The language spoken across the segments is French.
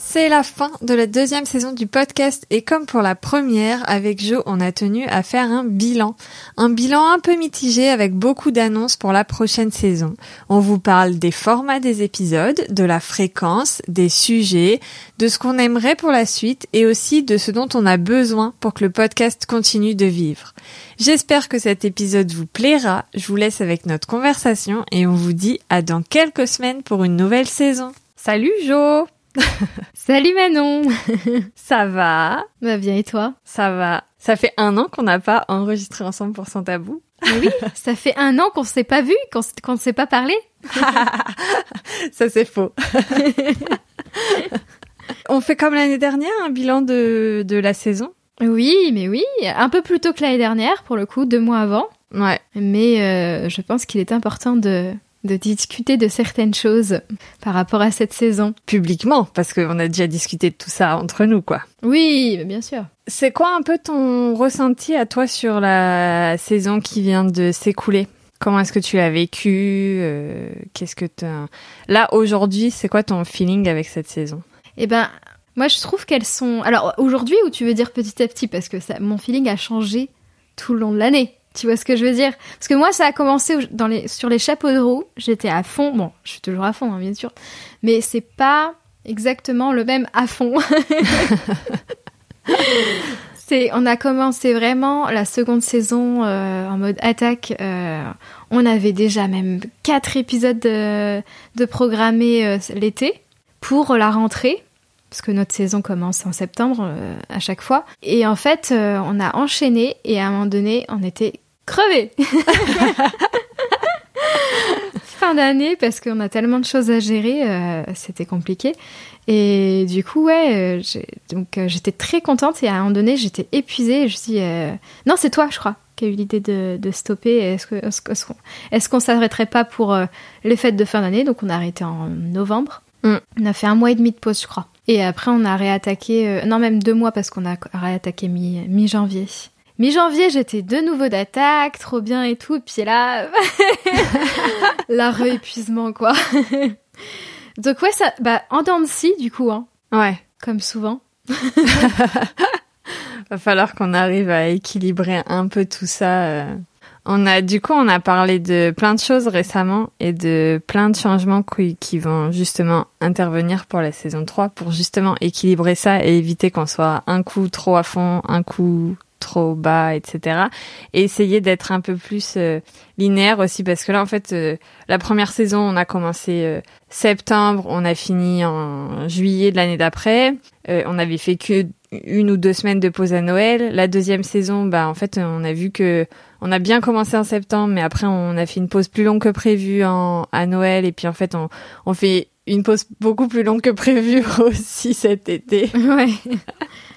C'est la fin de la deuxième saison du podcast et comme pour la première, avec Jo, on a tenu à faire un bilan. Un bilan un peu mitigé avec beaucoup d'annonces pour la prochaine saison. On vous parle des formats des épisodes, de la fréquence, des sujets, de ce qu'on aimerait pour la suite et aussi de ce dont on a besoin pour que le podcast continue de vivre. J'espère que cet épisode vous plaira. Je vous laisse avec notre conversation et on vous dit à dans quelques semaines pour une nouvelle saison. Salut Jo Salut Manon Ça va? Va bien et toi? Ça va. Ça fait un an qu'on n'a pas enregistré ensemble pour Sans Tabou. oui, ça fait un an qu'on s'est pas vu, qu'on ne s'est pas parlé. ça c'est faux. On fait comme l'année dernière un bilan de, de la saison? Oui, mais oui, un peu plus tôt que l'année dernière pour le coup, deux mois avant. Ouais. Mais euh, je pense qu'il est important de, de discuter de certaines choses par rapport à cette saison. Publiquement, parce qu'on a déjà discuté de tout ça entre nous, quoi. Oui, bien sûr. C'est quoi un peu ton ressenti à toi sur la saison qui vient de s'écouler? Comment est-ce que tu l'as vécu euh, Qu'est-ce que tu Là, aujourd'hui, c'est quoi ton feeling avec cette saison? Eh ben, moi, je trouve qu'elles sont... Alors, aujourd'hui, ou tu veux dire petit à petit Parce que ça, mon feeling a changé tout le long de l'année. Tu vois ce que je veux dire? Parce que moi, ça a commencé dans les, sur les chapeaux de roue. J'étais à fond. Bon, je suis toujours à fond, hein, bien sûr. Mais c'est pas exactement le même à fond. c'est, on a commencé vraiment la seconde saison euh, en mode attaque. Euh, on avait déjà même quatre épisodes de, programmés euh, l'été pour la rentrée parce que notre saison commence en septembre à chaque fois. Et en fait, on a enchaîné et à un moment donné, on était crevés. fin d'année parce qu'on a tellement de choses à gérer, euh, c'était compliqué. Et du coup, ouais, donc j'étais très contente et à un moment donné, j'étais épuisée. Et je me suis dit, non, c'est toi, je crois, qui a eu l'idée de, de, stopper. Est-ce que qu'on est qu s'arrêterait pas pour les fêtes de fin d'année? Donc on a arrêté en novembre. Mm. On a fait un mois et demi de pause, je crois. Et après, on a réattaqué, non, même deux mois parce qu'on a réattaqué mi-janvier. Mi-janvier, j'étais de nouveau d'attaque, trop bien et tout. Puis là, la réépuisement, quoi. Donc ouais, ça, bah, en dents de scie, du coup, hein. Ouais. Comme souvent. Va falloir qu'on arrive à équilibrer un peu tout ça. Euh. On a, du coup, on a parlé de plein de choses récemment et de plein de changements qui, qui vont justement intervenir pour la saison 3 pour justement équilibrer ça et éviter qu'on soit un coup trop à fond, un coup trop bas, etc. Et essayer d'être un peu plus euh, linéaire aussi parce que là, en fait, euh, la première saison, on a commencé euh, septembre, on a fini en juillet de l'année d'après. on avait fait que une ou deux semaines de pause à Noël. La deuxième saison, bah en fait, on a vu que on a bien commencé en septembre, mais après on a fait une pause plus longue que prévu en, à Noël, et puis en fait on, on fait une pause beaucoup plus longue que prévu aussi cet été. Ouais.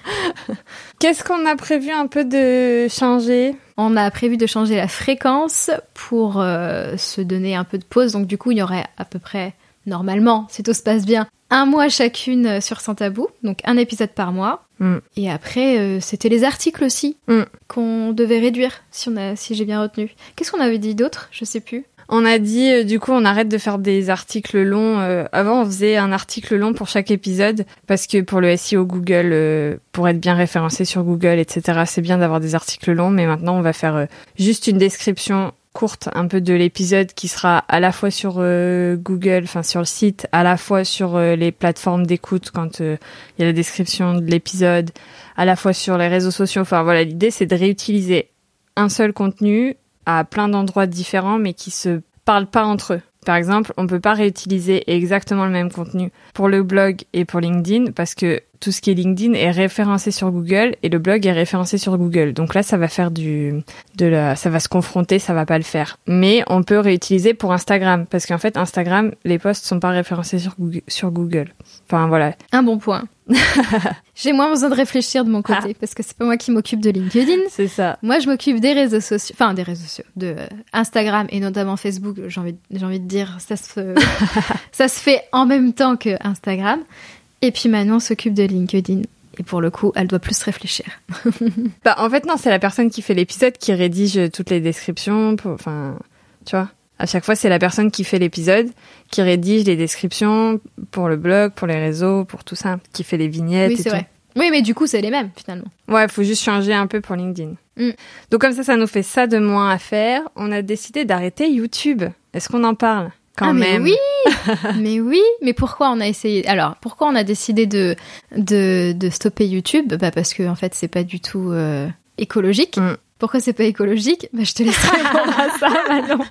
Qu'est-ce qu'on a prévu un peu de changer? On a prévu de changer la fréquence pour euh, se donner un peu de pause. Donc du coup, il y aurait à peu près, normalement, si tout se passe bien, un mois chacune sur Sans Tabou, donc un épisode par mois. Mm. Et après, euh, c'était les articles aussi mm. qu'on devait réduire, si, on a, si j'ai bien retenu. Qu'est-ce qu'on avait dit d'autre? Je sais plus. On a dit, euh, du coup, on arrête de faire des articles longs. Euh, avant, on faisait un article long pour chaque épisode parce que pour le SEO Google, euh, pour être bien référencé sur Google, etc., c'est bien d'avoir des articles longs. Mais maintenant, on va faire juste une description courte un peu de l'épisode qui sera à la fois sur Google, enfin sur le site, à la fois sur les plateformes d'écoute quand il y a la description de l'épisode, à la fois sur les réseaux sociaux. Enfin voilà, l'idée c'est de réutiliser un seul contenu à plein d'endroits différents, mais qui se parlent pas entre eux. Par exemple, on peut pas réutiliser exactement le même contenu pour le blog et pour LinkedIn parce que tout ce qui est LinkedIn est référencé sur Google et le blog est référencé sur Google. Donc là, ça va faire du, de la, ça va se confronter, ça va pas le faire. Mais on peut réutiliser pour Instagram parce qu'en fait, Instagram, les posts sont pas référencés sur Google. Sur Google. Enfin voilà. Un bon point. J'ai moins besoin de réfléchir de mon côté Ah. parce que c'est pas moi qui m'occupe de LinkedIn. C'est ça. Moi, je m'occupe des réseaux sociaux, enfin des réseaux sociaux, de euh, Instagram et notamment Facebook. J'ai envie, j'ai envie de dire, ça se, ça se fait en même temps que Instagram. Et puis Manon s'occupe de LinkedIn. Et pour le coup, elle doit plus réfléchir. Bah, en fait, non, c'est la personne qui fait l'épisode qui rédige toutes les descriptions. Pour, enfin, tu vois. À chaque fois, c'est la personne qui fait l'épisode, qui rédige les descriptions pour le blog, pour les réseaux, pour tout ça, qui fait les vignettes oui, c'est vrai. Oui, mais du coup, c'est les mêmes finalement. Ouais, faut juste changer un peu pour LinkedIn. Mm. Donc comme ça, ça nous fait ça de moins à faire. On a décidé d'arrêter YouTube. Est-ce qu'on en parle quand ah, même? mais oui, mais oui. Mais pourquoi on a essayé Alors, pourquoi on a décidé de de, de stopper YouTube? Bah parce que en fait, c'est pas du tout euh, écologique. Mm. Pourquoi c'est pas écologique? Bah je te laisse répondre à ça, Manon.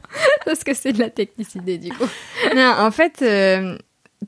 Parce que c'est de la technicité du coup. Non, en fait, euh,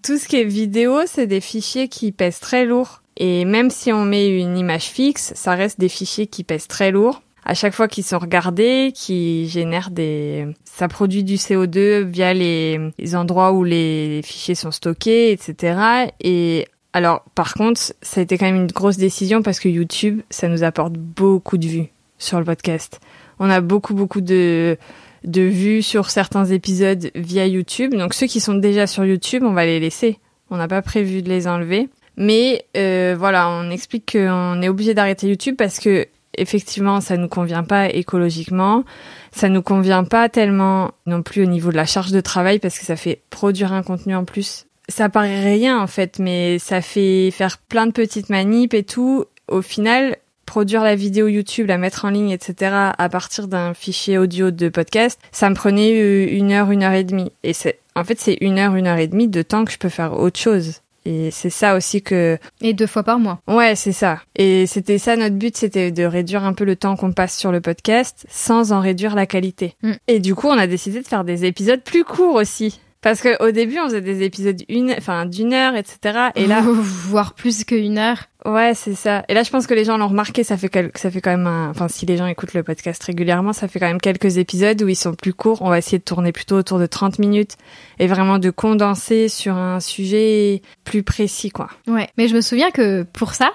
tout ce qui est vidéo, c'est des fichiers qui pèsent très lourd. Et même si on met une image fixe, ça reste des fichiers qui pèsent très lourd. À chaque fois qu'ils sont regardés, qui génèrent des, ça produit du CO2 via les, les endroits où les fichiers sont stockés, etc. Et alors, par contre, ça a été quand même une grosse décision parce que YouTube, ça nous apporte beaucoup de vues sur le podcast. On a beaucoup, beaucoup de, de vues sur certains épisodes via YouTube. Donc ceux qui sont déjà sur YouTube, on va les laisser. On n'a pas prévu de les enlever. Mais euh, voilà, on explique qu'on est obligé d'arrêter YouTube parce que effectivement, ça nous convient pas écologiquement. Ça nous convient pas tellement non plus au niveau de la charge de travail parce que ça fait produire un contenu en plus. Ça paraît rien en fait, mais ça fait faire plein de petites manips et tout. Au final, produire la vidéo YouTube, la mettre en ligne, etc. à partir d'un fichier audio de podcast, ça me prenait euh, une heure, une heure et demie. Et c'est, en fait, c'est une heure, une heure et demie de temps que je peux faire autre chose. Et c'est ça aussi que, Et deux fois par mois. ouais, c'est ça. Et c'était ça notre but, c'était de réduire un peu le temps qu'on passe sur le podcast sans en réduire la qualité. Mm. Et du coup, on a décidé de faire des épisodes plus courts aussi. Parce qu'au début, on faisait des épisodes une, enfin, d'une heure, etc. Et là, voire plus qu'une heure. Ouais, c'est ça. Et là, je pense que les gens l'ont remarqué. Ça fait quel- ça fait quand même, un... enfin, si les gens écoutent le podcast régulièrement, ça fait quand même quelques épisodes où ils sont plus courts. On va essayer de tourner plutôt autour de 30 minutes et vraiment de condenser sur un sujet plus précis, quoi. Ouais. Mais je me souviens que pour ça,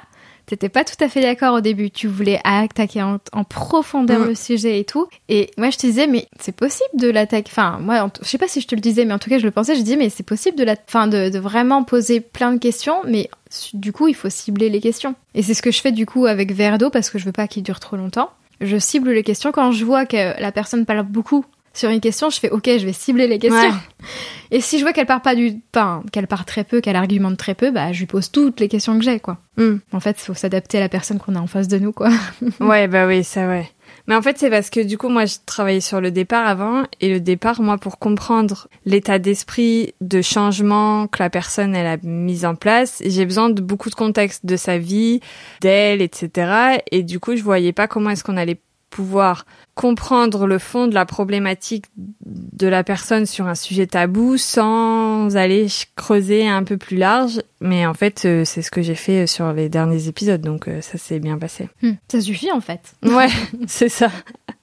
t'étais pas tout à fait d'accord au début. Tu voulais attaquer en, en profondeur le sujet et tout. Et moi, je te disais, mais c'est possible de l'attaquer. Enfin, moi, je sais pas si je te le disais, mais en tout cas, je le pensais. Je disais, mais c'est possible de la, enfin, de, de vraiment poser plein de questions, mais du coup, il faut cibler les questions. Et c'est ce que je fais du coup avec verre d'eau parce que je veux pas qu'il dure trop longtemps. Je cible les questions quand je vois que la personne parle beaucoup sur une question, je fais ok, je vais cibler les questions. Ouais. Et si je vois qu'elle part pas du, enfin, qu'elle part très peu, qu'elle argumente très peu, bah, je lui pose toutes les questions que j'ai, quoi. Mm. En fait, il faut s'adapter à la personne qu'on a en face de nous, quoi. Ouais, bah oui, ça, ouais. Mais en fait, c'est parce que du coup, moi, je travaillais sur le départ avant, et le départ, moi, pour comprendre l'état d'esprit de changement que la personne, elle a mis en place, j'ai besoin de beaucoup de contexte de sa vie, d'elle, etc. Et du coup, je voyais pas comment est-ce qu'on allait pouvoir comprendre le fond de la problématique de la personne sur un sujet tabou sans aller creuser un peu plus large. Mais en fait, euh, c'est ce que j'ai fait sur les derniers épisodes, donc euh, ça s'est bien passé. Hmm. Ça suffit, en fait. Ouais, c'est ça.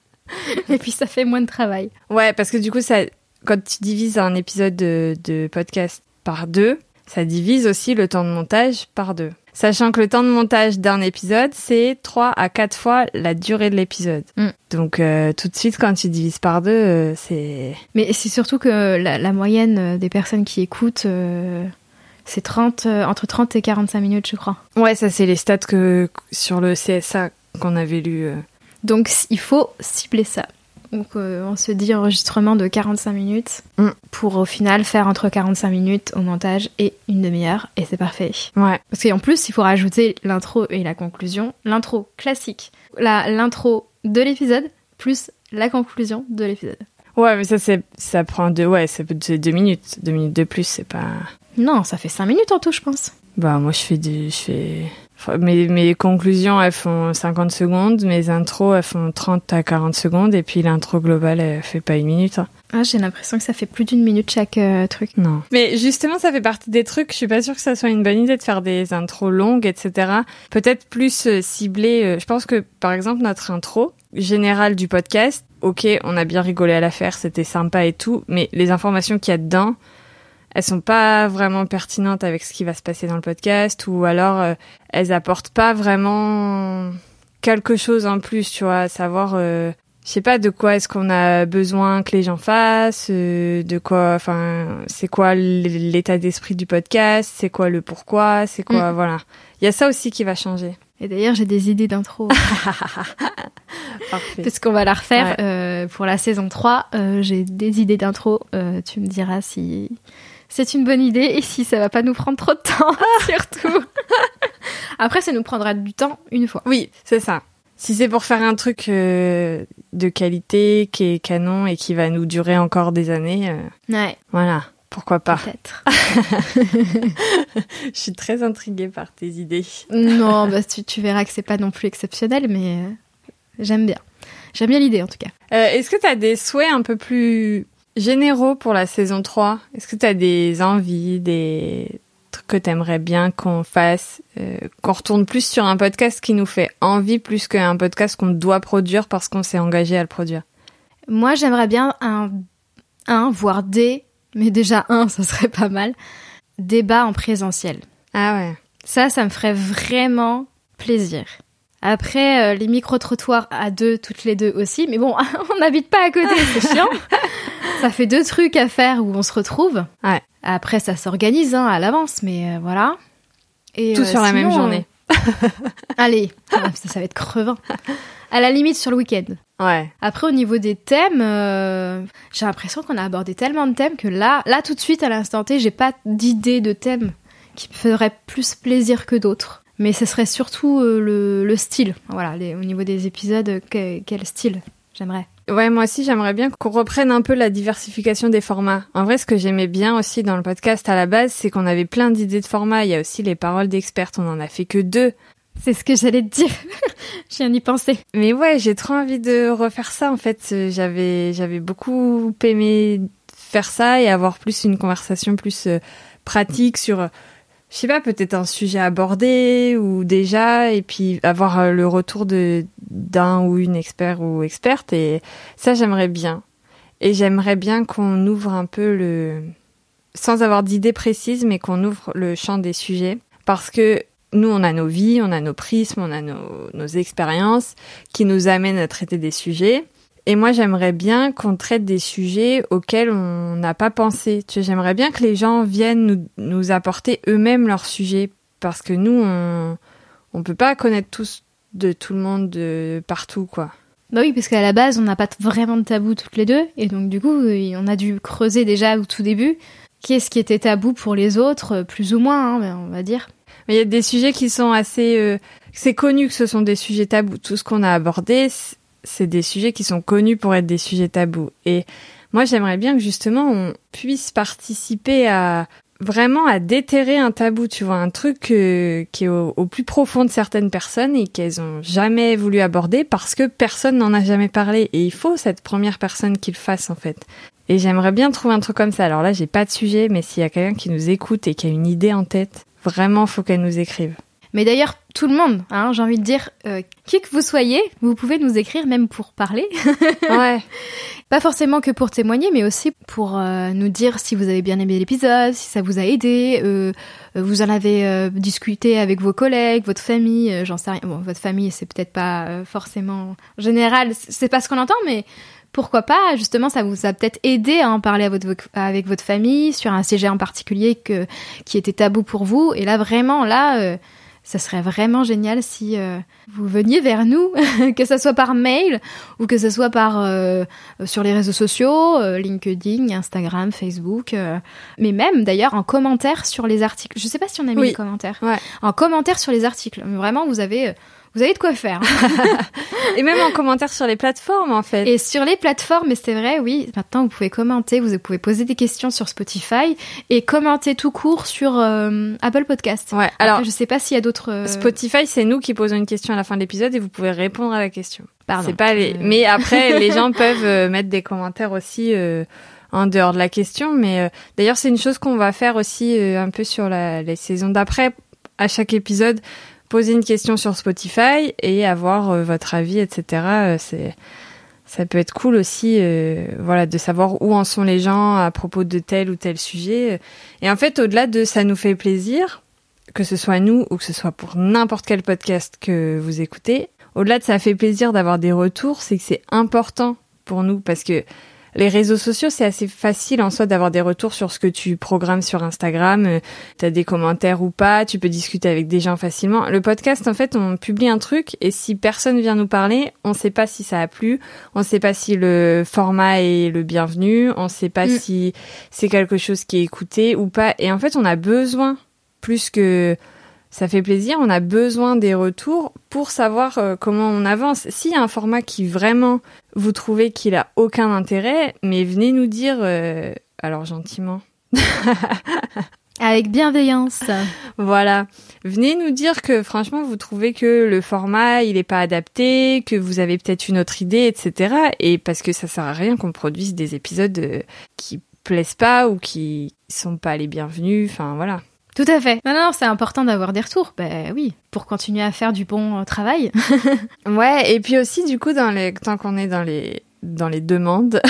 Et puis, ça fait moins de travail. Ouais, parce que du coup, ça, quand tu divises un épisode de, de podcast par deux, ça divise aussi le temps de montage par deux. Sachant que le temps de montage d'un épisode, c'est 3 à 4 fois la durée de l'épisode. Mm. Donc euh, tout de suite, quand tu divises par deux, euh, c'est... Mais c'est surtout que la, la moyenne euh, des personnes qui écoutent, euh, c'est 30, euh, entre 30 et 45 minutes, je crois. Ouais, ça c'est les stats que sur le CSA qu'on avait lu. euh. Donc, il faut cibler ça. Donc, euh, on se dit enregistrement de 45 minutes Mm. pour au final faire entre 45 minutes au montage et une demi-heure, et c'est parfait. Ouais. Parce qu'en plus, il faut rajouter l'intro et la conclusion. L'intro classique, la- l'intro de l'épisode, plus la conclusion de l'épisode. Ouais, mais ça c'est ça prend deux ouais, c'est c'est deux minutes, deux minutes de plus, c'est pas. Non, ça fait 5 minutes en tout, je pense. Bah moi je fais du je fais Mes, mes conclusions, elles font 50 secondes, mes intros, elles font 30 à 40 secondes, et puis l'intro globale, elle fait pas une minute. hein. Ah, j'ai l'impression que ça fait plus d'une minute chaque euh, truc. Non. Mais justement, ça fait partie des trucs. Je suis pas sûre que ça soit une bonne idée de faire des intros longues, etc. Peut-être plus euh, ciblées. euh, je pense que, par exemple, notre intro générale du podcast, ok, on a bien rigolé à la faire, c'était sympa et tout, mais les informations qu'il y a dedans, elles sont pas vraiment pertinentes avec ce qui va se passer dans le podcast, ou alors euh, elles apportent pas vraiment quelque chose en plus, tu vois, à savoir euh, je sais pas de quoi est-ce qu'on a besoin que les gens fassent, euh, de quoi, enfin, c'est quoi l'état d'esprit du podcast, c'est quoi le pourquoi, c'est quoi, voilà. Il y a ça aussi qui va changer. Et d'ailleurs, j'ai des idées d'intro. Parfait. Parce qu'on va la refaire Ouais. euh, pour la saison 3. euh, j'ai des idées d'intro. tu me diras si c'est une bonne idée et si ça va pas nous prendre trop de temps, surtout. Après, ça nous prendra du temps une fois. Oui, c'est ça. Si c'est pour faire un truc euh, de qualité, qui est canon et qui va nous durer encore des années, euh, Ouais, voilà, pourquoi pas? peut-être. Je suis très intriguée par tes idées. non, bah, tu, tu verras que c'est pas non plus exceptionnel, mais euh, j'aime bien. J'aime bien l'idée en tout cas. Est-ce que tu as des souhaits un peu plus généraux pour la saison 3 Est-ce que tu as des envies, des trucs que tu aimerais bien qu'on fasse euh, Qu'on retourne plus sur un podcast qui nous fait envie plus qu'un podcast qu'on doit produire parce qu'on s'est engagé à le produire? Moi, j'aimerais bien un, un, voire des, mais déjà un, ça serait pas mal, débat en présentiel. Ah ouais. Ça, ça me ferait vraiment plaisir. Après, euh, les micro-trottoirs à deux, toutes les deux aussi. Mais bon, on n'habite pas à côté, c'est chiant. ça fait deux trucs à faire où on se retrouve. Ouais. Après, ça s'organise hein, à l'avance, mais euh, voilà. Et, Tout euh, sur la même journée. Allez, Ah, ça, ça va être crevant. À la limite sur le week-end. Ouais. Après, au niveau des thèmes, j'ai l'impression qu'on a abordé tellement de thèmes que là, là tout de suite, à l'instant T, j'ai pas d'idée de thème qui me ferait plus plaisir que d'autres. Mais ce serait surtout euh, le, le style. Voilà, les- au niveau des épisodes, euh, que- quel style j'aimerais. Ouais, moi aussi, j'aimerais bien qu'on reprenne un peu la diversification des formats. En vrai, ce que j'aimais bien aussi dans le podcast à la base, c'est qu'on avait plein d'idées de formats. Il y a aussi les paroles d'expertes. On en a fait que deux. C'est ce que j'allais te dire. Je viens d'y penser. Mais ouais, j'ai trop envie de refaire ça. En fait, j'avais, j'avais beaucoup aimé faire ça et avoir plus une conversation plus euh, pratique sur, je sais pas, peut-être un sujet abordé ou déjà, et puis avoir euh, le retour de d'un ou une expert ou experte. Et ça, j'aimerais bien. Et j'aimerais bien qu'on ouvre un peu le, sans avoir d'idée précise, mais qu'on ouvre le champ des sujets, parce que nous, on a nos vies, on a nos prismes, on a nos, nos expériences qui nous amènent à traiter des sujets. Et moi, j'aimerais bien qu'on traite des sujets auxquels on n'a pas pensé. J'aimerais bien que les gens viennent nous, nous apporter eux-mêmes leurs sujets, parce que nous, on on peut pas connaître tous de tout le monde de partout, quoi. Bah oui, parce qu'à la base, on n'a pas vraiment de tabou toutes les deux. Et donc, du coup, on a dû creuser déjà au tout début. Qu'est-ce qui était tabou pour les autres, plus ou moins, hein, on va dire. Mais il y a des sujets qui sont assez... euh, c'est connu que ce sont des sujets tabous. Tout ce qu'on a abordé, c'est des sujets qui sont connus pour être des sujets tabous. Et moi, j'aimerais bien que justement, on puisse participer à vraiment à déterrer un tabou, tu vois, un truc qui est au, au plus profond de certaines personnes et qu'elles ont jamais voulu aborder parce que personne n'en a jamais parlé. Et il faut cette première personne qui le fasse, en fait. Et j'aimerais bien trouver un truc comme ça. Alors là, j'ai pas de sujet, mais s'il y a quelqu'un qui nous écoute et qui a une idée en tête, vraiment, faut qu'elle nous écrive. Mais d'ailleurs, tout le monde, hein, j'ai envie de dire, euh, qui que vous soyez, vous pouvez nous écrire même pour parler. Ouais. Pas forcément que pour témoigner, mais aussi pour euh, nous dire si vous avez bien aimé l'épisode, si ça vous a aidé, euh, vous en avez euh, discuté avec vos collègues, votre famille, j'en sais rien. Bon, votre famille, c'est peut-être pas forcément en général, c'est pas ce qu'on entend, mais pourquoi pas Justement, ça vous a peut-être aidé à en parler à votre, avec votre famille sur un sujet en particulier que, qui était tabou pour vous. Et là, vraiment, là, ça serait vraiment génial si euh, vous veniez vers nous, que ce soit par mail ou que ce soit par euh, sur les réseaux sociaux, euh, LinkedIn, Instagram, Facebook, mais même d'ailleurs en commentaire sur les articles. Je sais pas si on a mis Oui. les commentaires. Ouais. En commentaire sur les articles. Vraiment, vous avez vous avez de quoi faire. et même en commentaire sur les plateformes, en fait. Et sur les plateformes, c'est vrai, oui. Maintenant, vous pouvez commenter, vous pouvez poser des questions sur Spotify et commenter tout court sur euh, Apple Podcast. Ouais. Alors, je sais pas s'il y a d'autres. euh, Spotify, c'est nous qui posons une question à la fin de l'épisode et vous pouvez répondre à la question. Pardon. C'est pas les. Euh, Mais après, les gens peuvent mettre des commentaires aussi en dehors de la question. Mais euh, d'ailleurs, c'est une chose qu'on va faire aussi euh, un peu sur la, les saisons d'après. À chaque épisode, poser une question sur Spotify et avoir euh, votre avis, etc. Euh, c'est ça peut être cool aussi, euh, voilà, de savoir où en sont les gens à propos de tel ou tel sujet. Et en fait, au-delà de ça nous fait plaisir, que ce soit nous ou que ce soit pour n'importe quel podcast que vous écoutez, au-delà de ça fait plaisir d'avoir des retours, c'est que c'est important pour nous parce que les réseaux sociaux, c'est assez facile en soi d'avoir des retours sur ce que tu programmes sur Instagram. Euh, T'as des commentaires ou pas, tu peux discuter avec des gens facilement. Le podcast, en fait, on publie un truc et si personne vient nous parler, on sait pas si ça a plu, on sait pas si le format est le bienvenu, on sait pas Mm. si c'est quelque chose qui est écouté ou pas. Et en fait, on a besoin, plus que ça fait plaisir, on a besoin des retours pour savoir euh, comment on avance. S'il y a un format qui vraiment vous trouvez qu'il a aucun intérêt, mais venez nous dire, euh, alors gentiment, Avec bienveillance. voilà, venez nous dire que franchement vous trouvez que le format il est pas adapté, que vous avez peut-être une autre idée, etc. Et parce que ça sert à rien qu'on produise des épisodes euh, qui plaisent pas ou qui sont pas les bienvenus. Enfin voilà. Tout à fait. Non, non, c'est important d'avoir des retours. Ben oui, pour continuer à faire du bon euh, travail. Ouais, et puis aussi du coup dans les tant qu'on est dans les dans les demandes,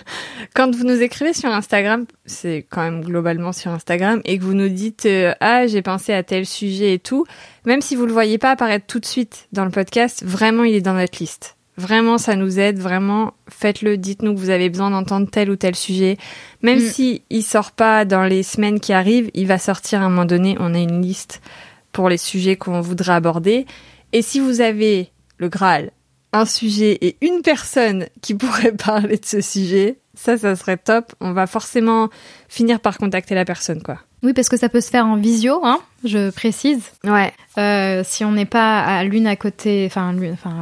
quand vous nous écrivez sur Instagram, c'est quand même globalement sur Instagram et que vous nous dites euh, ah j'ai pensé à tel sujet et tout, même si vous le voyez pas apparaître tout de suite dans le podcast, vraiment il est dans notre liste. Vraiment, ça nous aide. Vraiment, faites-le. Dites-nous que vous avez besoin d'entendre tel ou tel sujet. Même Mm. si il sort pas dans les semaines qui arrivent, il va sortir à un moment donné. On a une liste pour les sujets qu'on voudrait aborder. Et si vous avez le Graal, un sujet et une personne qui pourrait parler de ce sujet, ça, ça serait top. On va forcément finir par contacter la personne, quoi. Oui, parce que ça peut se faire en visio, hein, je précise. Ouais. Euh, si on n'est pas à l'une à côté, enfin,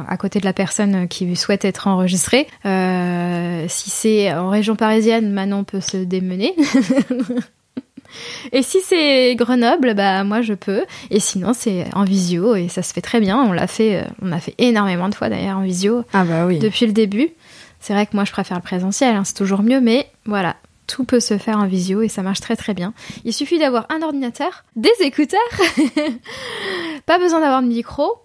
à côté de la personne qui souhaite être enregistrée. Euh, si c'est en région parisienne, Manon peut se démener. Et si c'est Grenoble, bah moi je peux. Et sinon c'est en visio et ça se fait très bien. On l'a fait, euh, on a fait énormément de fois d'ailleurs en visio Ah bah oui. depuis le début. C'est vrai que moi je préfère le présentiel, hein, c'est toujours mieux, mais voilà, tout peut se faire en visio et ça marche très très bien. Il suffit d'avoir un ordinateur, des écouteurs, pas besoin d'avoir de micro.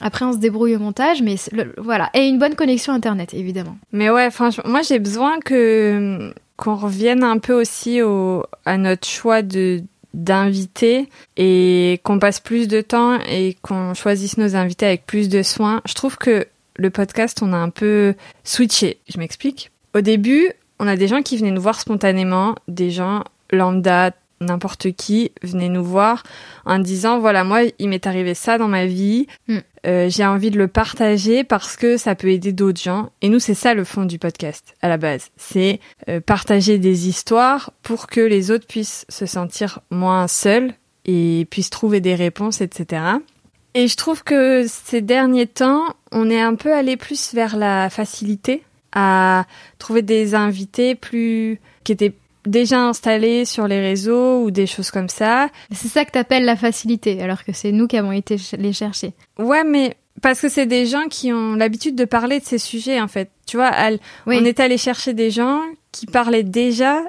Après on se débrouille au montage, mais voilà, et une bonne connexion internet évidemment. Mais ouais, moi j'ai besoin que qu'on revienne un peu aussi au à notre choix de d'invités et qu'on passe plus de temps et qu'on choisisse nos invités avec plus de soin. Je trouve que le podcast, on a un peu switché. Je m'explique. Au début, on a des gens qui venaient nous voir spontanément, des gens lambda, n'importe qui venait nous voir en disant voilà moi il m'est arrivé ça dans ma vie. Mm. Euh, j'ai envie de le partager parce que ça peut aider d'autres gens. Et nous c'est ça le fond du podcast à la base. C'est euh, partager des histoires pour que les autres puissent se sentir moins seuls et puissent trouver des réponses etc et je trouve que ces derniers temps on est un peu allé plus vers la facilité à trouver des invités plus qui étaient déjà installés sur les réseaux ou des choses comme ça. C'est ça que t'appelles la facilité, alors que c'est nous qui avons été les chercher. Ouais, mais parce que c'est des gens qui ont l'habitude de parler de ces sujets en fait. Tu vois, elle- Oui. on est allé chercher des gens qui parlaient déjà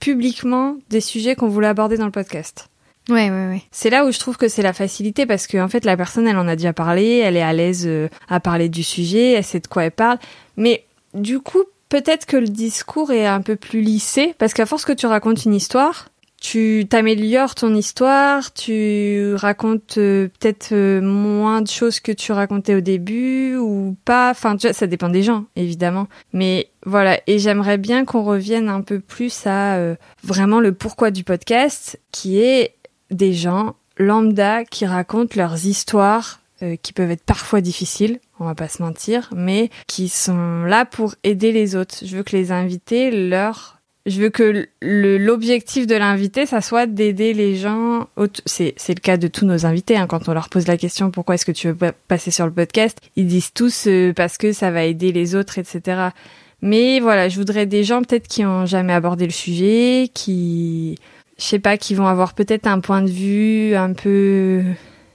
publiquement des sujets qu'on voulait aborder dans le podcast. Ouais, ouais, ouais. C'est là où je trouve que c'est la facilité parce que en fait la personne elle en a déjà parlé, elle est à l'aise euh, à parler du sujet, elle sait de quoi elle parle. Mais du coup, peut-être que le discours est un peu plus lissé parce qu'à force que tu racontes une histoire, tu t'améliores ton histoire, tu racontes euh, peut-être euh, moins de choses que tu racontais au début ou pas. Enfin, tu vois, ça dépend des gens, évidemment. Mais voilà, et j'aimerais bien qu'on revienne un peu plus à euh, vraiment le pourquoi du podcast, qui est des gens lambda qui racontent leurs histoires qui peuvent être parfois difficiles, on va pas se mentir, mais qui sont là pour aider les autres. Je veux que les invités leur je veux que l'objectif de l'invité, ça soit d'aider les gens. C'est le cas de tous nos invités. hein, quand on leur pose la question pourquoi est-ce que tu veux pa- passer sur le podcast, ils disent tous euh, parce que ça va aider les autres, etc. Mais voilà, je voudrais des gens peut-être qui ont jamais abordé le sujet, qui, je sais pas, qui vont avoir peut-être un point de vue un peu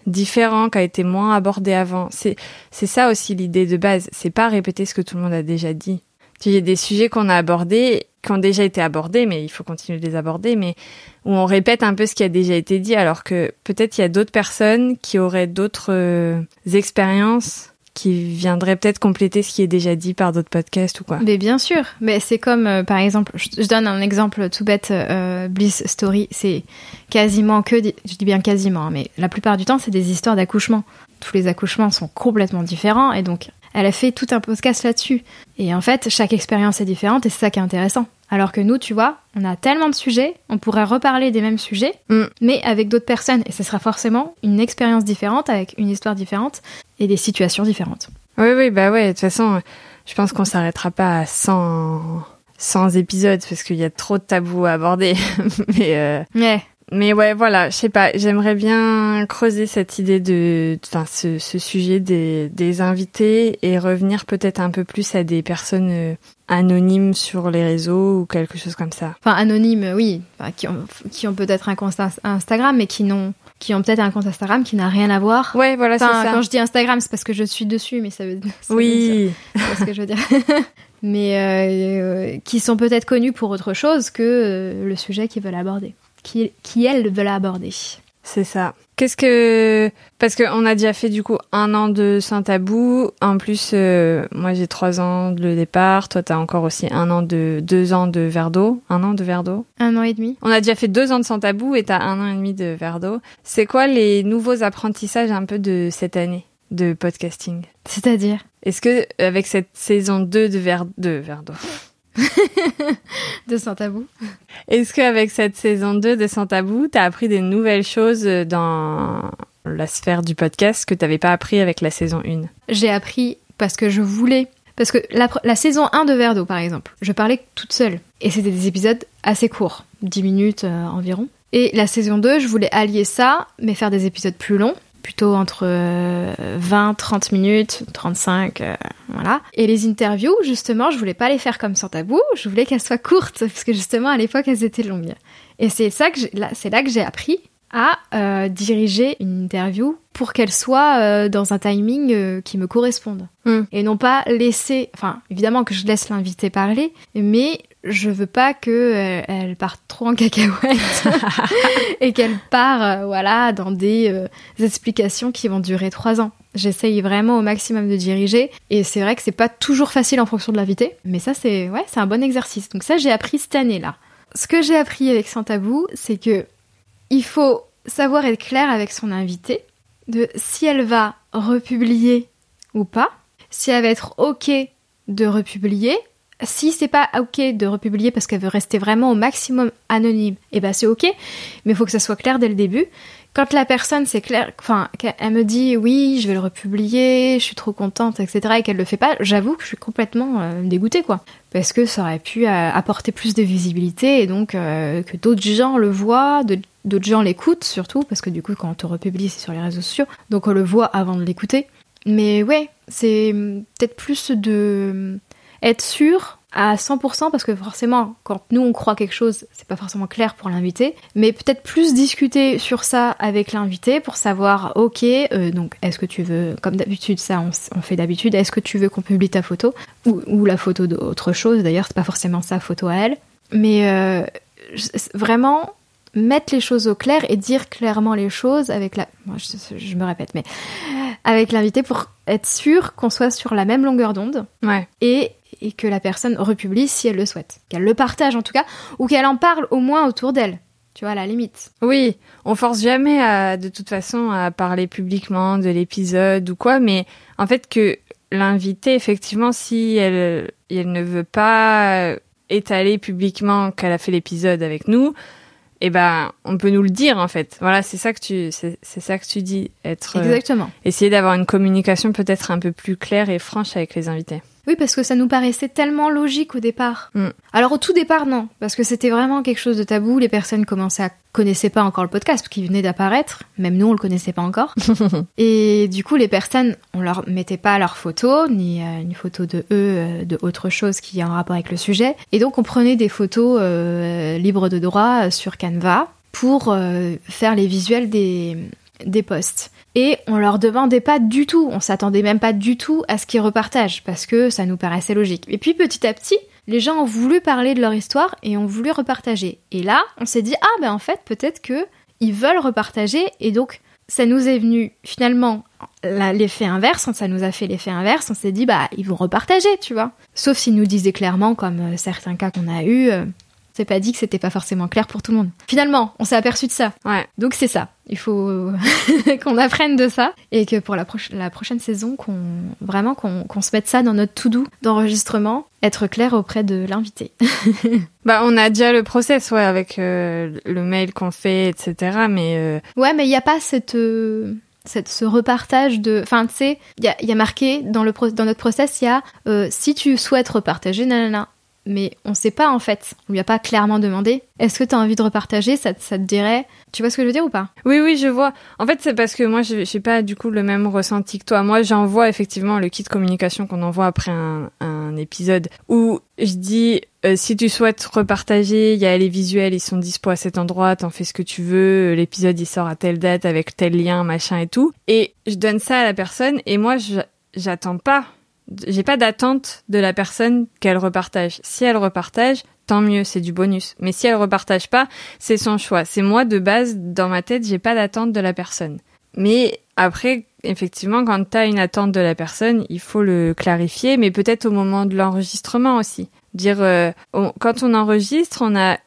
différent, qui a été moins abordé avant. C'est c'est ça aussi l'idée de base. C'est pas répéter ce que tout le monde a déjà dit. Il y a des sujets qu'on a abordés, qui ont déjà été abordés, mais il faut continuer de les aborder, mais où on répète un peu ce qui a déjà été dit, alors que peut-être il y a d'autres personnes qui auraient d'autres euh, expériences qui viendraient peut-être compléter ce qui est déjà dit par d'autres podcasts ou quoi. Mais bien sûr, mais c'est comme euh, par exemple, je, donne un exemple tout bête, euh, Bliss Story, c'est quasiment que, je dis bien quasiment, hein, mais la plupart du temps c'est des histoires d'accouchement. Tous les accouchements sont complètement différents et donc elle a fait tout un podcast là-dessus. Et en fait, chaque expérience est différente et c'est ça qui est intéressant. Alors que nous, tu vois, on a tellement de sujets, on pourrait reparler des mêmes sujets, Mm. mais avec d'autres personnes. Et ce sera forcément une expérience différente, avec une histoire différente et des situations différentes. Oui, oui, bah ouais, de toute façon, je pense qu'on s'arrêtera pas à 100, 100 épisodes parce qu'il y a trop de tabous à aborder. mais, euh, Ouais. Mais ouais, voilà, je sais pas, j'aimerais bien creuser cette idée de, enfin, ce, ce sujet des, des invités et revenir peut-être un peu plus à des personnes euh, anonymes sur les réseaux ou quelque chose comme ça. Enfin, anonymes, oui, Enfin, qui ont, qui ont peut-être un compte Inst- Instagram, mais qui n'ont, qui ont peut-être un compte Instagram qui n'a rien à voir. Ouais, voilà, Enfin, c'est ça. quand je dis Instagram, c'est parce que je suis dessus, mais ça veut, ça veut dire- Oui, c'est ce que je veux dire. mais euh, qui sont peut-être connus pour autre chose que euh, le sujet qu'ils veulent aborder, qui, qui elles veulent aborder. c'est ça. Qu'est-ce que parce qu'on a déjà fait du coup un an de sans tabou. En plus, euh, moi j'ai trois ans de le départ. Toi t'as encore aussi un an de deux ans de verre d'eau. Un an de verre d'eau. Un an et demi. On a déjà fait deux ans de sans tabou et t'as un an et demi de verre d'eau. C'est quoi les nouveaux apprentissages un peu de cette année de podcasting? C'est-à-dire? Est-ce que avec cette saison 2 de verre de verre d'eau, de sans tabou. est-ce qu'avec cette saison 2 de sans tabou, t'as appris des nouvelles choses dans la sphère du podcast que t'avais pas appris avec la saison 1 J'ai appris parce que je voulais. Parce que la saison 1 de Verre d'eau, par exemple, je parlais toute seule. Et c'était des épisodes assez courts, 10 minutes euh, environ. Et la saison 2, je voulais allier ça, mais faire des épisodes plus longs, plutôt entre euh, 20, 30 minutes, 35, euh, voilà. Et les interviews, justement, je voulais pas les faire comme sans tabou, je voulais qu'elles soient courtes, parce que justement, à l'époque, elles étaient longues. Et c'est ça que là, c'est là que j'ai appris à euh, diriger une interview pour qu'elle soit euh, dans un timing euh, qui me corresponde. Mm. Et non pas laisser, enfin évidemment que je laisse l'invité parler, mais je veux pas que euh, elle parte trop en cacahuète et qu'elle part euh, voilà dans des euh, explications qui vont durer trois ans. J'essaye vraiment au maximum de diriger et c'est vrai que c'est pas toujours facile en fonction de l'invité, mais ça c'est ouais c'est un bon exercice. Donc ça j'ai appris cette année là. Ce que j'ai appris avec Sans Tabou, c'est que il faut savoir être clair avec son invité de si elle va republier ou pas, si elle va être ok de republier, si c'est pas ok de republier parce qu'elle veut rester vraiment au maximum anonyme, et ben c'est ok, mais il faut que ça soit clair dès le début. Quand la personne c'est clair, enfin qu'elle me dit oui je vais le republier, je suis trop contente, etc. et qu'elle le fait pas, j'avoue que je suis complètement euh, dégoûtée quoi, parce que ça aurait pu euh, apporter plus de visibilité et donc euh, que d'autres gens le voient, d'autres gens l'écoutent surtout parce que du coup quand on te republie c'est sur les réseaux sociaux, donc on le voit avant de l'écouter. Mais ouais, c'est hum, peut-être plus de être sûr à 100% parce que forcément quand nous on croit quelque chose c'est pas forcément clair pour l'invité mais peut-être plus discuter sur ça avec l'invité pour savoir ok euh, donc est-ce que tu veux comme d'habitude ça on, fait d'habitude est-ce que tu veux qu'on publie ta photo ou, ou la photo d'autre chose? D'ailleurs c'est pas forcément sa photo à elle mais euh, vraiment mettre les choses au clair et dire clairement les choses avec la je me répète mais avec l'invité pour être sûr qu'on soit sur la même longueur d'onde Ouais. et, et que la personne republie si elle le souhaite. Qu'elle le partage en tout cas, ou qu'elle en parle au moins autour d'elle. Tu vois, à la limite. Oui, on force jamais à, de toute façon à parler publiquement de l'épisode ou quoi, mais en fait que l'invité, effectivement, si elle, elle ne veut pas étaler publiquement qu'elle a fait l'épisode avec nous, eh ben, on peut nous le dire en fait. Voilà, c'est ça que tu, c'est c'est ça que tu dis, être, euh, Exactement. essayer d'avoir une communication peut-être un peu plus claire et franche avec les invités. Oui, parce que ça nous paraissait tellement logique au départ. Mm. Alors au tout départ, non, parce que c'était vraiment quelque chose de tabou. Les personnes commençaient à connaissaient pas encore le podcast parce qu'il venait d'apparaître. Même nous, on le connaissait pas encore. et du coup, les personnes, on leur mettait pas leurs photos ni euh, une photo de eux, euh, de autre chose qui est en rapport avec le sujet. Et donc, on prenait des photos euh, libres de droit euh, sur Canva pour faire les visuels des des posts. Et on leur demandait pas du tout, on s'attendait même pas du tout à ce qu'ils repartagent parce que ça nous paraissait logique. Et puis petit à petit, les gens ont voulu parler de leur histoire et ont voulu repartager. Et là, on s'est dit ah ben en fait peut-être que ils veulent repartager et donc ça nous est venu finalement l'effet inverse, ça nous a fait l'effet inverse, on s'est dit bah ils vont repartager, tu vois. Sauf s'ils nous disaient clairement comme euh, certains cas qu'on a eu, euh, c'est pas dit que c'était pas forcément clair pour tout le monde. Finalement, on s'est aperçu de ça. Ouais. Donc c'est ça. Il faut qu'on apprenne de ça et que pour la, prochaine saison, qu'on vraiment qu'on qu'on se mette ça dans notre to-do d'enregistrement, être clair auprès de l'invité. Bah, on a déjà le process, ouais, avec euh, le mail qu'on fait, etc. Mais euh, ouais, mais il n'y a pas cette, euh, cette ce repartage de, enfin tu sais, il y a, il y a marqué dans le pro- dans notre process, il y a euh, si tu souhaites repartager, nanana. Mais on sait pas en fait. On lui a pas clairement demandé. Est-ce que tu as envie de repartager? Ça, ça te dirait? Tu vois ce que je veux dire ou pas? Oui, oui, je vois. En fait, c'est parce que moi, je j'ai pas du coup le même ressenti que toi. Moi, j'envoie effectivement le kit communication qu'on envoie après un, un épisode où je dis euh, si tu souhaites repartager, il y a les visuels, ils sont dispo à cet endroit, t'en fais ce que tu veux. L'épisode il sort à telle date avec tel lien, machin et tout. Et je donne ça à la personne et moi, j'attends pas. J'ai pas d'attente de la personne qu'elle repartage. Si elle repartage, tant mieux, c'est du bonus. Mais si elle repartage pas, c'est son choix. C'est moi de base dans ma tête, j'ai pas d'attente de la personne. Mais après, effectivement, quand t'as une attente de la personne, il faut le clarifier, mais peut-être au moment de l'enregistrement aussi. Dire, euh, quand on enregistre, on a,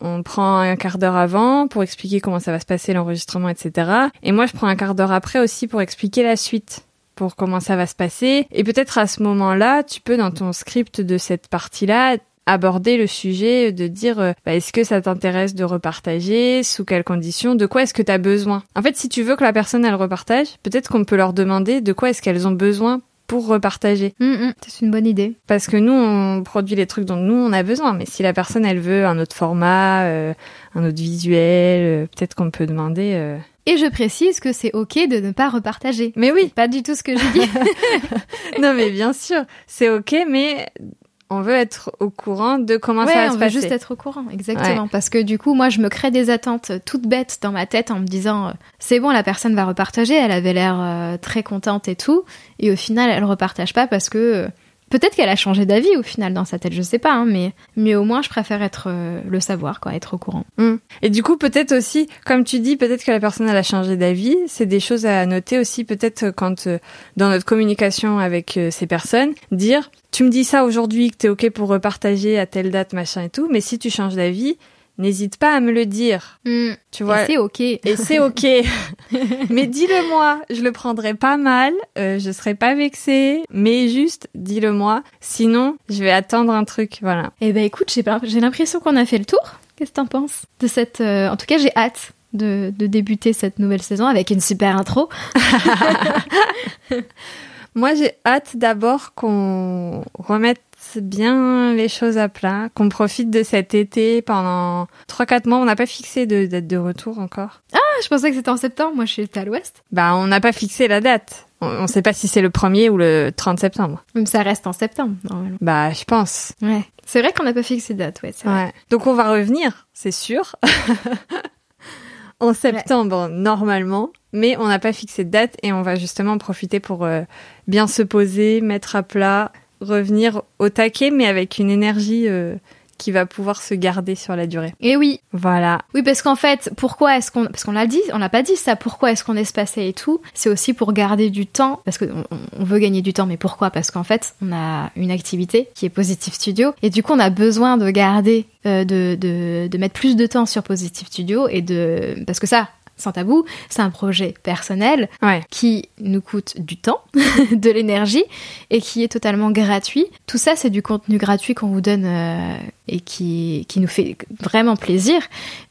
on prend un quart d'heure avant pour expliquer comment ça va se passer l'enregistrement, etc. Et moi, je prends un quart d'heure après aussi pour expliquer la suite pour comment ça va se passer. Et peut-être à ce moment-là, tu peux dans ton script de cette partie-là aborder le sujet de dire euh, bah, est-ce que ça t'intéresse de repartager sous quelles conditions de quoi est-ce que tu as besoin? En fait si tu veux que la personne elle repartage peut-être qu'on peut leur demander de quoi est-ce qu'elles ont besoin pour repartager Hum, hum, C'est une bonne idée. parce que nous on produit les trucs dont nous on a besoin mais si la personne elle veut un autre format euh, un autre visuel euh, peut-être qu'on peut demander euh, Et je précise que c'est ok de ne pas repartager. mais oui pas du tout ce que j'ai dit. non mais bien sûr c'est ok mais on veut être au courant de comment ouais, ça va on se veut passer juste être au courant, exactement. Parce que du coup, moi, je me crée des attentes toutes bêtes dans ma tête en me disant, euh, c'est bon, la personne va repartager, elle avait l'air euh, très contente et tout, et au final, elle repartage pas parce que euh, peut-être qu'elle a changé d'avis au final dans sa tête, je sais pas, hein, mais mais au moins, je préfère être euh, le savoir, quoi, être au courant. Mm. Et du coup, peut-être aussi, comme tu dis, peut-être que la personne elle a changé d'avis. C'est des choses à noter aussi, peut-être euh, quand euh, dans notre communication avec euh, ces personnes, dire tu me dis ça aujourd'hui que t'es ok pour repartager à telle date machin et tout, mais si tu changes d'avis, n'hésite pas à me le dire. Tu vois. C'est ok. Et c'est ok. mais dis-le moi, je le prendrai pas mal, euh, je serai pas vexée, mais juste dis-le moi. Sinon, je vais attendre un truc, voilà. Eh ben écoute, j'ai pas- j'ai l'impression qu'on a fait le tour. Qu'est-ce que t'en penses de cette euh, En tout cas, j'ai hâte de, de débuter cette nouvelle saison avec une super intro. Moi, j'ai hâte d'abord qu'on remette bien les choses à plat, qu'on profite de cet été pendant 3-4 mois. On n'a pas fixé de date de retour encore. Ah, je pensais que c'était en septembre. Moi, je suis à l'ouest. Bah, on n'a pas fixé la date. On ne sait pas si c'est le 1er ou le 30 septembre. Même ça reste en septembre, normalement. Bah, je pense. Ouais. C'est vrai qu'on n'a pas fixé de date, ouais, c'est vrai. Ouais. Donc, on va revenir, c'est sûr. en septembre, normalement. Mais on n'a pas fixé de date et on va justement en profiter pour euh, bien se poser, mettre à plat, revenir au taquet, mais avec une énergie euh, qui va pouvoir se garder sur la durée. Et oui, Voilà. oui, parce qu'en fait, pourquoi est-ce qu'on, parce qu'on l'a dit, on l'a pas dit ça, pourquoi est-ce qu'on espacé et tout, c'est aussi pour garder du temps, parce qu'on on veut gagner du temps, mais pourquoi? Parce qu'en fait, on a une activité qui est Positive Studio, et du coup, on a besoin de garder, euh, de, de, de mettre plus de temps sur Positive Studio, et de, parce que ça, sans tabou, c'est un projet personnel Ouais. qui nous coûte du temps, de l'énergie et qui est totalement gratuit. Tout ça, c'est du contenu gratuit qu'on vous donne euh, et qui, qui nous fait vraiment plaisir.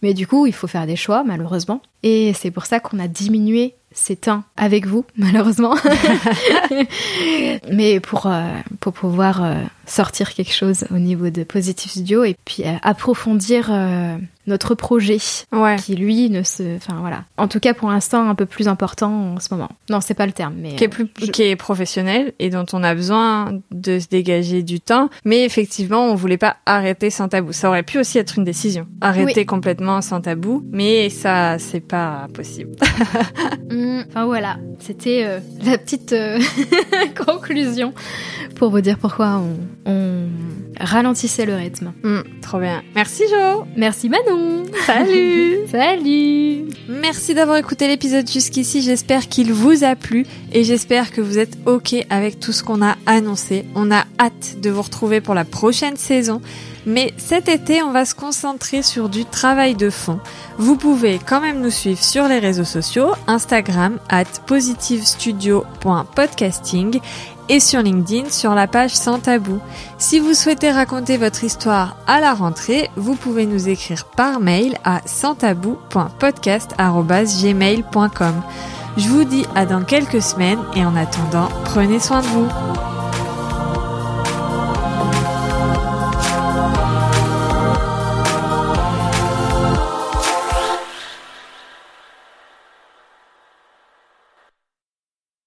Mais du coup, il faut faire des choix, malheureusement. Et c'est pour ça qu'on a diminué ces temps avec vous, malheureusement. Mais pour, euh, pour pouvoir euh, sortir quelque chose au niveau de Positive Studio et puis approfondir notre projet Ouais. qui lui ne se enfin voilà en tout cas pour l'instant un peu plus important en ce moment non c'est pas le terme mais Qui est plus, je- qui est professionnel et dont on a besoin de se dégager du temps. Mais effectivement, on voulait pas arrêter sans tabou. Ça aurait pu aussi être une décision. Arrêter Oui. complètement sans tabou. Mais ça, c'est pas possible. Hmm, enfin voilà c'était euh, la petite euh, conclusion pour vous dire pourquoi on, on ralentissait le rythme Hmm, trop bien. Merci Jo. merci Manon Salut. salut Merci d'avoir écouté l'épisode jusqu'ici, j'espère qu'il vous a plu et j'espère que vous êtes ok avec tout ce qu'on a annoncé. On a hâte de vous retrouver pour la prochaine saison, mais cet été on va se concentrer sur du travail de fond. Vous pouvez quand même nous suivre sur les réseaux sociaux, Instagram at positivestudio.podcasting et sur LinkedIn sur la page Sans Tabou. Si vous souhaitez raconter votre histoire à la rentrée, vous pouvez nous écrire par mail à sanstabou.podcast.gmail.com. Je vous dis à dans quelques semaines et en attendant, prenez soin de vous.